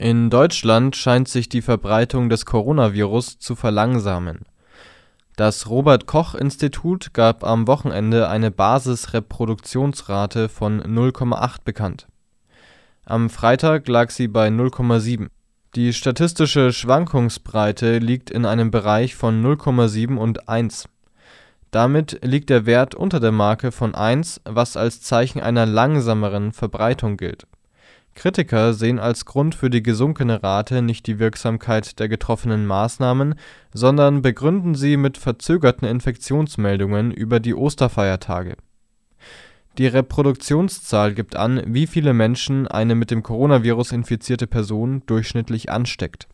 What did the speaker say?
In Deutschland scheint sich die Verbreitung des Coronavirus zu verlangsamen. Das Robert-Koch-Institut gab am Wochenende eine Basisreproduktionsrate von 0,8 bekannt. Am Freitag lag sie bei 0,7. Die statistische Schwankungsbreite liegt in einem Bereich von 0,7 und 1. Damit liegt der Wert unter der Marke von 1, was als Zeichen einer langsameren Verbreitung gilt Kritiker sehen als Grund für die gesunkene Rate nicht die Wirksamkeit der getroffenen Maßnahmen, sondern begründen sie mit verzögerten Infektionsmeldungen über die Osterfeiertage. Die Reproduktionszahl gibt an, wie viele Menschen eine mit dem Coronavirus infizierte Person durchschnittlich ansteckt